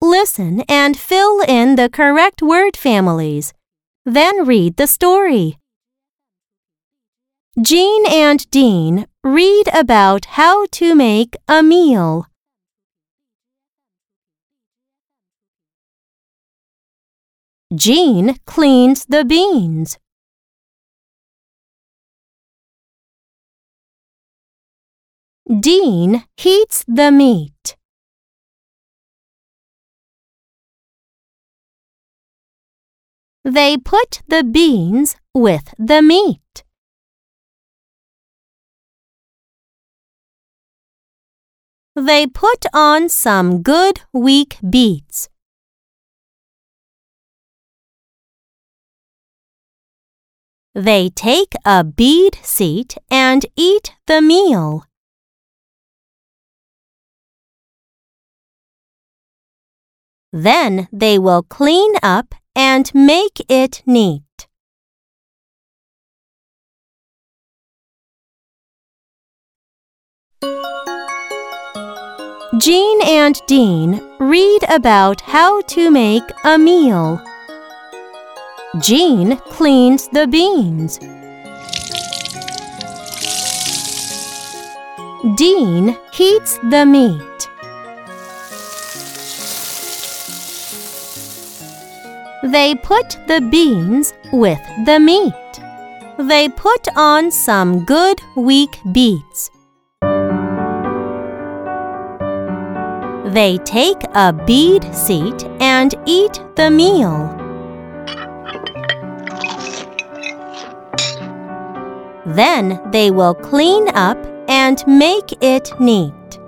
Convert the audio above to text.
Listen and fill in the correct word families. Then read the story. Jean and Dean read about how to make a meal. Jean cleans the beans. Dean heats the meat. They put the beans with the meat. They put on some good weak beets. They take a bead seat and eat the meal. Then they will clean up and make it neat. Jean and Dean read about how to make a meal. Jean cleans the beans. Dean heats the meat. They put the beans with the meat. They put on some good weak beets. They take a bead seat and eat the meal. Then they will clean up and make it neat.